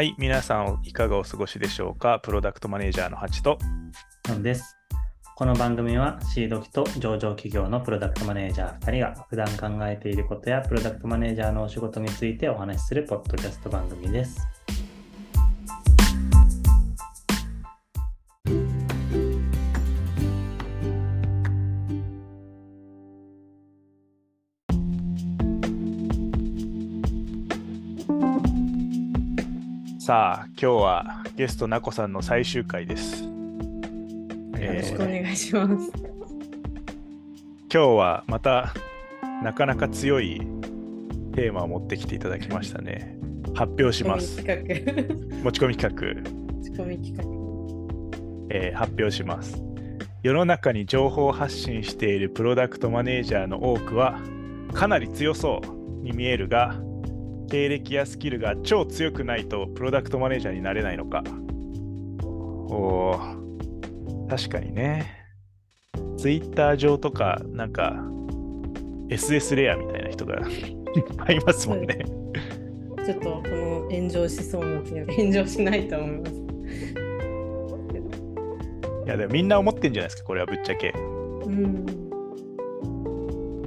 はい、皆さんいかがお過ごしでしょうか？プロダクトマネージャーのハチと。なんです。この番組はシード機と上場企業のプロダクトマネージャー2人が普段考えていることやプロダクトマネージャーのお仕事についてお話しするポッドキャスト番組です。さあ、今日はゲストなこさんの最終回です。よよろしくお願いします。今日はまたなかなか強いテーマを持ってきていただきましたね。発表します。持ち込み企画、仕込み企画。えー発表します。世の中に情報発信しているプロダクトマネージャーの多くはかなり強そうに見えるが経歴やスキルが超強くないとプロダクトマネージャーになれないのかおー確かにね Twitter 上とかなんか SS レアみたいな人が いっぱいいますもんね、ちょっとこの炎上しそうな気が炎上しないと思います。いやでもみんな思ってんじゃないですかこれはぶっちゃけうん。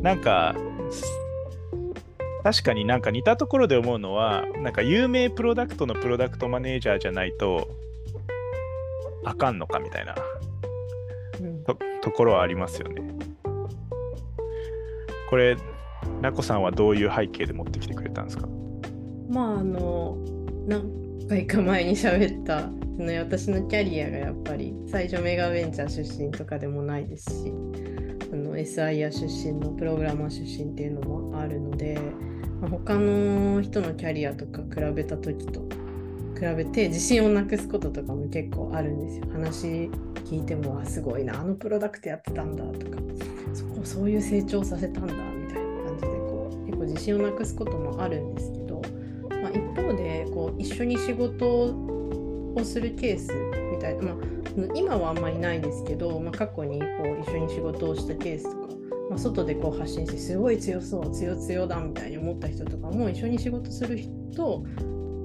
なんか確かになんか似たところで思うのはなんか有名プロダクトのプロダクトマネージャーじゃないとあかんのかみたいなうんとところはありますよね。これなこさんはどういう背景で持ってきてくれたんですか？まああの何回か前に喋ったその私のキャリアがやっぱり最初メガベンチャー出身とかでもないですしあの SIR 出身のプログラマー出身っていうのもあるので、まあ他の人のキャリアとか比べた時と比べて自信をなくすこととかも結構あるんですよ。話聞いてもあすごいなあのプロダクトやってたんだとかそこそういう成長させたんだみたいな感じでこう結構自信をなくすこともあるんですけど、まあ、一方でこう一緒に仕事をするケースみたいな、まあ、今はあんまりないですけど、まあ、過去にこう一緒に仕事をしたケースとか、まあ、外でこう発信してすごい強そう強強だみたいに思った人とかも一緒に仕事する人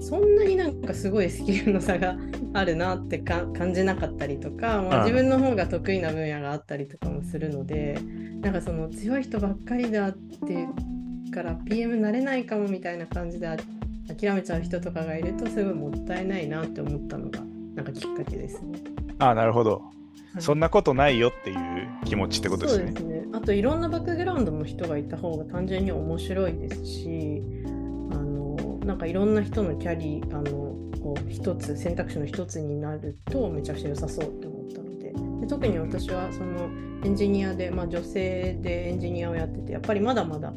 そんなになんかすごいスキルの差があるなってか感じなかったりとか、まあ、うん自分の方が得意な分野があったりとかもするのでなんかその強い人ばっかりだっていうから PM なれないかもみたいな感じであ諦めちゃう人とかがいるとすごいもったいないなって思ったのがなんかきっかけですね。ああなるほど、はいそんなことないよっていう気持ちってことですね。そうですね。あといろんなバックグラウンドの人がいた方が単純に面白いですし、あのなんかいろんな人のキャリーあのこう一つ選択肢の一つになるとめちゃくちゃ良さそうって思ったので。で特に私はそのエンジニアで、まあ、女性でエンジニアをやっててやっぱりまだまだあ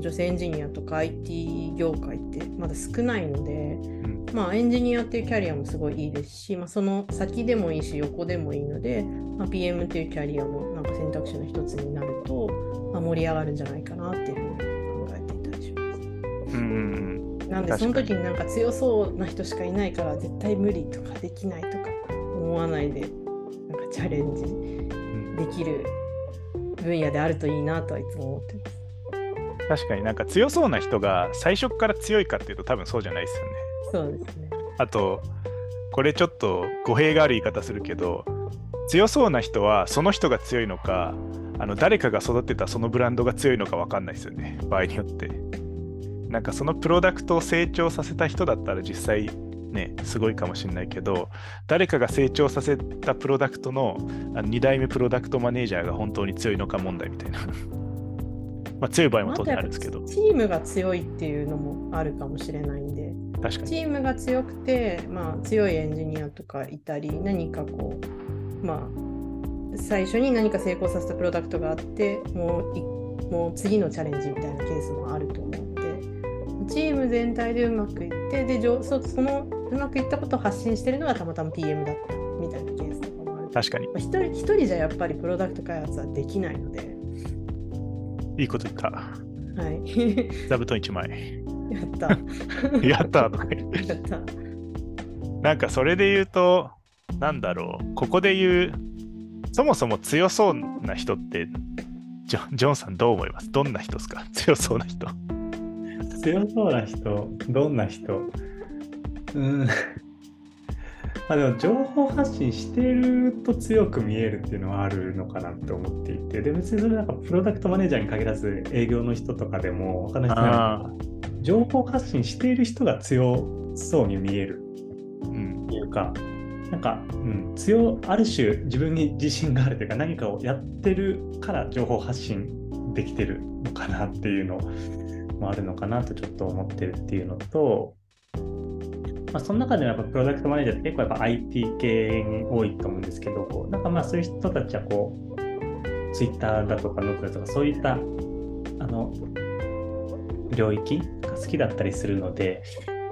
の女性エンジニアとか IT 業界ってまだ少ないので、んまあ、エンジニアっていうキャリアもすごいいいですし、まあ、その先でもいいし横でもいいので、まあ、PM っていうキャリアもなんか選択肢の一つになると、まあ、盛り上がるんじゃないかなっていうふうに考えていたりします。うんうんなんでその時になんか強そうな人しかいないから絶対無理とかできないとか思わないでなんかチャレンジうんできる分野であるといいなとはいつも思ってます。確かになんか強そうな人が最初から強いかっていうと多分そうじゃないですよね。そうですね。あとこれちょっと語弊がある言い方するけど強そうな人はその人が強いのかあの誰かが育てたそのブランドが強いのか分かんないですよね。場合によって。なんかそのプロダクトを成長させた人だったら実際ねすごいかもしれないけど誰かが成長させたプロダクトのあの2代目プロダクトマネージャーが本当に強いのか問題みたいなまあ強い場合も当然あるんですけど。チームが強いっていうのもあるかもしれないんで。確かに。チームが強くて、まあ、強いエンジニアとかいたり何かこうまあ最初に何か成功させたプロダクトがあってもういもう次のチャレンジみたいなケースもあると思うのでチーム全体でうまくいってでそそのうまくいったことを発信してるのがたまたま PM だったみたいなケースとかもある。確かに。まあ一人一人じゃやっぱりプロダクト開発はできないので、いいこと言ったはい、座布団1枚やった。やったーとか言ってやった。なんかそれで言うと、なんだろう、ここで言う、そもそも強そうな人って、ジョンジョンさんどう思います？どんな人ですか？強そうな人。強そうな人、どんな人？うん。まあでも情報発信してると強く見えるっていうのはあるのかなって思っていて、で別にそれなんかプロダクトマネージャーに限らず営業の人とかでも他の人あが情報発信している人が強そうに見えるうんっていうか、なんか、うん、強ある種自分に自信があるというか何かをやってるから情報発信できてるのかなっていうのもあるのかなとちょっと思ってるっていうのと、まあ、その中でもやっぱプロダクトマネージャーって結構やっぱ IT 系に多いと思うんですけど、なんかまあそういう人たちはこう、Twitter だとかノートだとかそういったあの領域が好きだったりするので、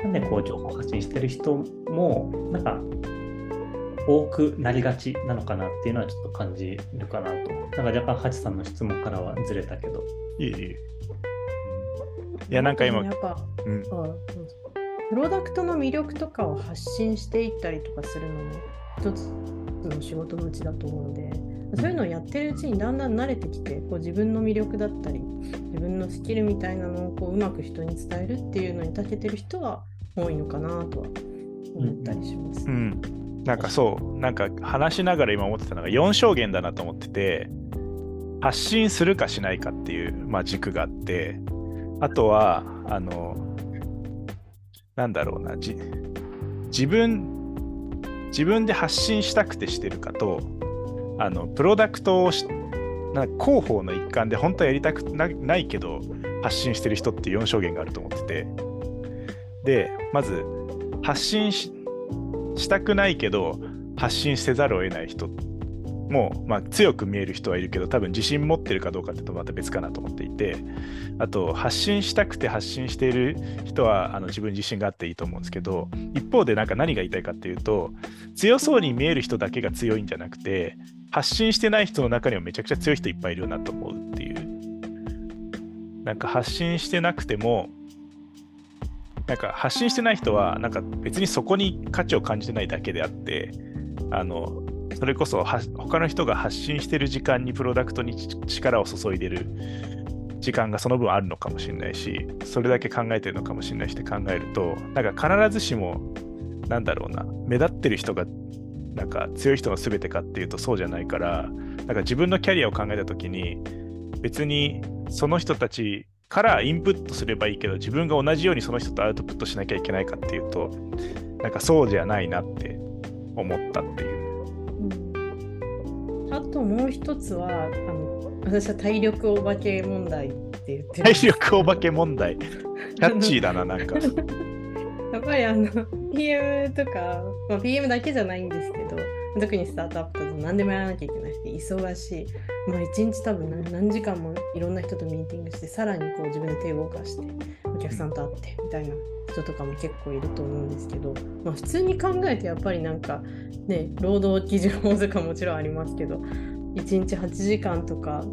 なんでこう情報発信してる人もなんか多くなりがちなのかなっていうのはちょっと感じるかなと。なんか若干ハチさんの質問からはずれたけど。いえいえ。いや、なんか今や、っぱ、うん、うぞプロダクトの魅力とかを発信していったりとかするのも一つの仕事のうちだと思うんで、そういうのをやってるうちにだんだん慣れてきてこう自分の魅力だったり自分のスキルみたいなのをこううまく人に伝えるっていうのに長けてる人は多いのかなとは思ったりします。うん。なんかそう、なんか話しながら今思ってたのが4証言だなと思ってて、発信するかしないかっていう、まあ、軸があって、あとは、あの、なんだろうな、自分、自分で発信したくてしてるかと、あの、プロダクトをなんか広報の一環で本当はやりたくないけど発信してる人って4証言があると思ってて。でまず発信ししたくないけど発信せざるを得ない人もう、まあ、強く見える人はいるけど多分自信持ってるかどうかってとまた別かなと思っていてあと発信したくて発信している人はあの自分自信があっていいと思うんですけど一方でなんか何が言いたいかっていうと強そうに見える人だけが強いんじゃなくて発信してない人の中にもめちゃくちゃ強い人いっぱいいるなと思うっていう。なんか発信してなくてもなんか発信してない人はなんか別にそこに価値を感じてないだけであってあのそれこそは他の人が発信してる時間にプロダクトに力を注いでる時間がその分あるのかもしれないしそれだけ考えてるのかもしれないしって考えるとなんか必ずしもなんだろうな目立ってる人がなんか強い人の全てかっていうとそうじゃないからなんか自分のキャリアを考えた時に別にその人たちからインプットすればいいけど自分が同じようにその人とアウトプットしなきゃいけないかっていうとなんかそうじゃないなって思ったっていう。うんあともう一つはあの私は体力お化け問題って言ってる体力お化け問題。キャッチーだな、なんか。やっぱりあの PM とか、まあ、PM だけじゃないんですけど特にスタートアップだと何でもやらなきゃいけなくて忙しい、まあ、一日多分何何時間もいろんな人とミーティングしてさらにこう自分で手を動かしてお客さんと会ってみたいな人とかも結構いると思うんですけど、まあ、普通に考えてやっぱりなんかね労働基準法とかもちろんありますけど1日8時間とか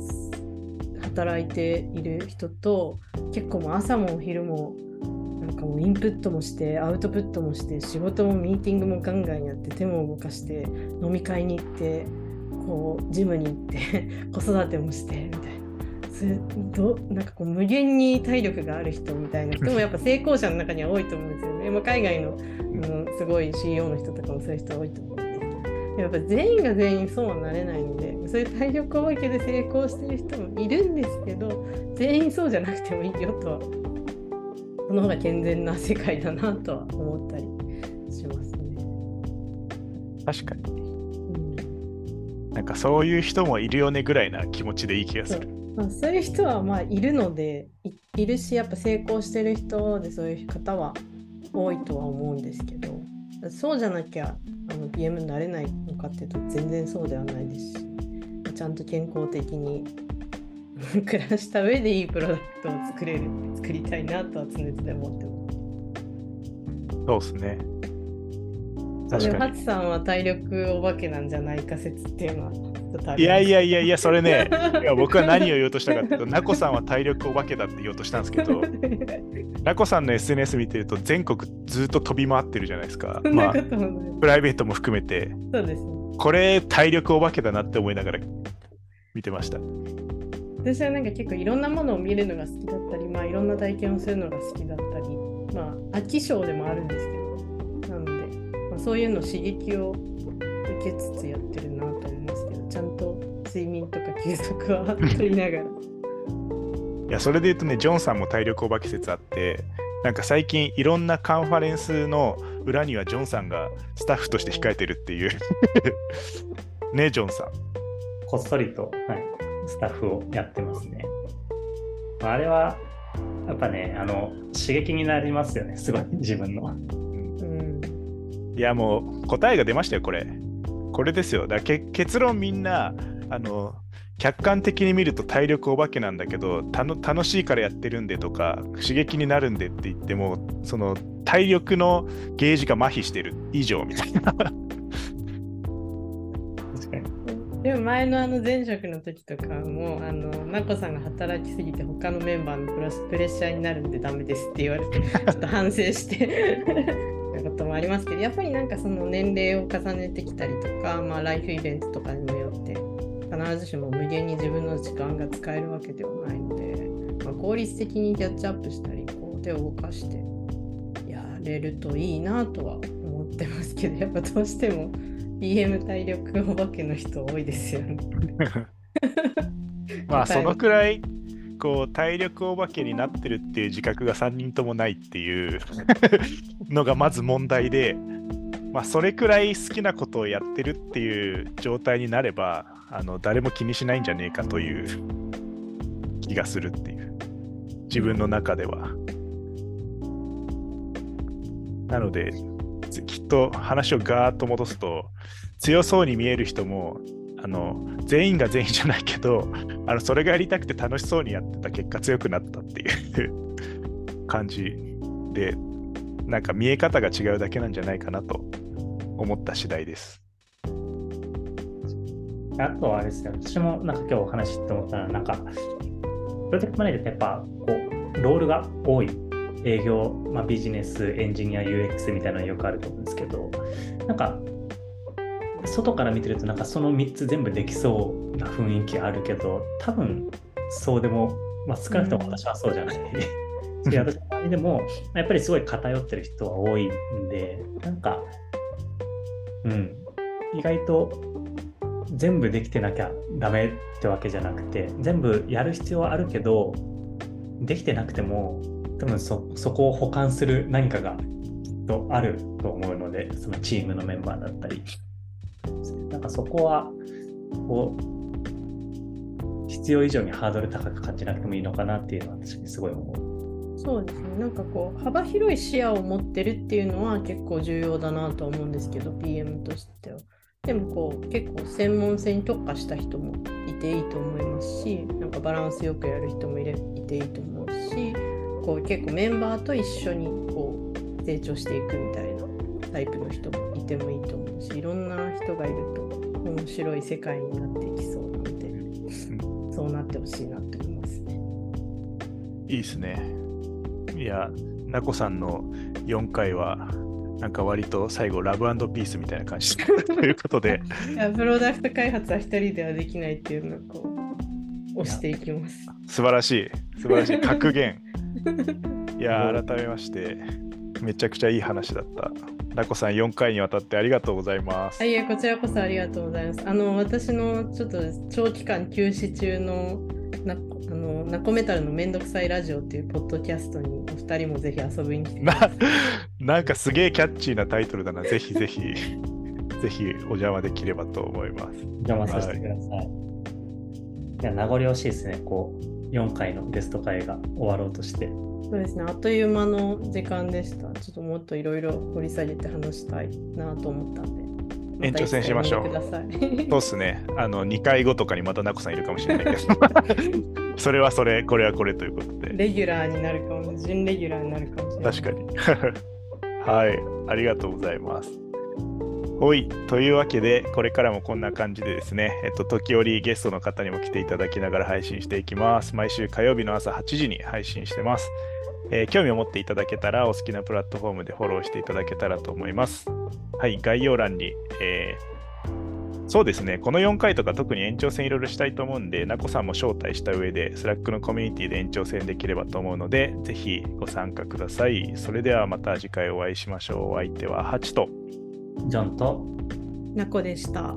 働いている人と結構もう朝もお昼もなんかもうインプットもしてアウトプットもして仕事もミーティングもガンガンやって手も動かして飲み会に行ってこうジムに行って子育てもしてみたいなそれどなんかこう無限に体力がある人みたいな人もやっぱ成功者の中には多いと思うんですよね。まあ、海外のうんすごい CEO の人とかもそういう人多いと思うんですけどやっぱ全員が全員そうはなれないのでそういう体力お化けで成功してる人もいるんですけど全員そうじゃなくてもいいよとはその方が健全な世界だなとは思ったりしますね。確かに。うんなんかそういう人もいるよねぐらいな気持ちでいい気がする。まあ、そういう人はまあいるのでいいるしやっぱ成功してる人でそういう方は多いとは思うんですけどそうじゃなきゃあの PM になれないのかっていうと全然そうではないですしちゃんと健康的に 暮らした上でいいプロダクトを作れる作りたいなとは常々思ってます。そうですね。確かに。ハチさんは体力お化けなんじゃないか説っていうのはいやいややいやいや、それね、いや僕は何を言おうとしたかっていうと、ナコさんは体力お化けだって言おうとしたんですけど、ナコさんの SNS 見てると全国ずっと飛び回ってるじゃないですか。まあ。プライベートも含めて、そうですね。これ体力お化けだなって思いながら見てました。私はなんか結構いろんなものを見るのが好きだったり、まあ、いろんな体験をするのが好きだったり、まあ、飽き性でもあるんですけどまあ、そういうの刺激を受けつつやってる睡眠とか休息は取りながら。いやそれで言うとねジョンさんも体力お化け説あってなんか最近いろんなカンファレンスの裏にはジョンさんがスタッフとして控えてるっていう。ねジョンさん。こっそりと、はい、スタッフをやってますね。あれはやっぱね、あの刺激になりますよね、すごい自分の。うん、いやもう答えが出ましたよこれ。これですよ。だけ結論みんなあの客観的に見ると体力お化けなんだけどたの楽しいからやってるんでとか刺激になるんでって言ってもその体力のゲージが麻痺してる以上みたいな確かに。でも前のあの前職の時とかもあのまこさんが働きすぎて他のメンバーのプラスプレッシャーになるんでダメですって言われて ちょっと反省してなこともありますけどやっぱりなんかその年齢を重ねてきたりとか、まあ、ライフイベントとかにもよって必ずしも無限に自分の時間が使えるわけではないので、まあ、効率的にキャッチアップしたりこう手を動かしてやれるといいなとは思ってますけどやっぱどうしても BM 体力お化けの人多いですよね。まあそのくらいこう体力お化けになってるっていう自覚が3人ともないっていう のがまず問題で、まあ、それくらい好きなことをやってるっていう状態になればあの誰も気にしないんじゃねえかという気がするっていう自分の中では。なのできっと話をガーッと戻すと強そうに見える人もあの全員が全員じゃないけどあのそれがやりたくて楽しそうにやってた結果強くなったっていう 感じでなんか見え方が違うだけなんじゃないかなと思った次第です。あとはあれですね、私もなんか今日お話しって思ったら、なんか、プロジェクトマネージャーってやっぱ、こう、ロールが多い。営業、まあ、ビジネス、エンジニア、UX みたいなのよくあると思うんですけど、なんか、外から見てると、なんかその3つ全部できそうな雰囲気あるけど、多分そうでも、まあ、少なくとも私はそうじゃない。し私の周りでも、やっぱりすごい偏ってる人は多いんで、なんか、うん、意外と全部できてなきゃダメってわけじゃなくて全部やる必要はあるけどできてなくても多分そそこを補完する何かがきっとあると思うのでそのチームのメンバーだったりなんかそこはこう必要以上にハードル高く感じなくてもいいのかなっていうのは私すごい思う。そうですねなんかこう幅広い視野を持ってるっていうのは結構重要だなと思うんですけど PM としては。でもこう結構専門性に特化した人もいていいと思いますしなんかバランスよくやる人もいれいていいと思うしこう結構メンバーと一緒にこう成長していくみたいなタイプの人もいてもいいと思うしいろんな人がいると面白い世界になっていきそうなのでそうなってほしいなって思いますね。いいですね。いや、なこさんの4回は、なんか割と最後、ラブピースみたいな感じ ということで、いやプロダクト開発は一人ではできないっていうのをこう押していきます。素晴らしい、素晴らしい、格言。いや、改めまして、めちゃくちゃいい話だった。なこさん、4回にわたってありがとうございます。あいえ、こちらこそありがとうございます。あの、私のちょっと長期間休止中のなあのナコメタルのめんどくさいラジオっていうポッドキャストにお二人もぜひ遊びに来てください。な なんかすげえキャッチーなタイトルだな。ぜひぜひ、ぜひお邪魔できればと思います。邪魔させてください。い、や、名残惜しいですね。こう、4回のゲスト会が終わろうとして。そうですね、あっという間の時間でした。ちょっともっといろいろ掘り下げて話したいなと思ったんで。延長戦しましょうそうっすね。あの、2回後とかにまたなこさんいるかもしれないけど。それはそれ、これはこれということで。レギュラーになるかも、準レギュラーになるかもしれない。確かに。はい、ありがとうございます。ほい、というわけで、これからもこんな感じでですね、えっと、時折ゲストの方にも来ていただきながら配信していきます。毎週火曜日の朝8時に配信してます。えー興味を持っていただけたら、お好きなプラットフォームでフォローしていただけたらと思います。はい、概要欄に、えーそうですね、この4回とか特に延長戦いろいろしたいと思うんで、なこさんも招待した上で、スラックのコミュニティで延長戦できればと思うので、ぜひご参加ください。それではまた次回お会いしましょう。お相手はハチと。ジョンとなこでした。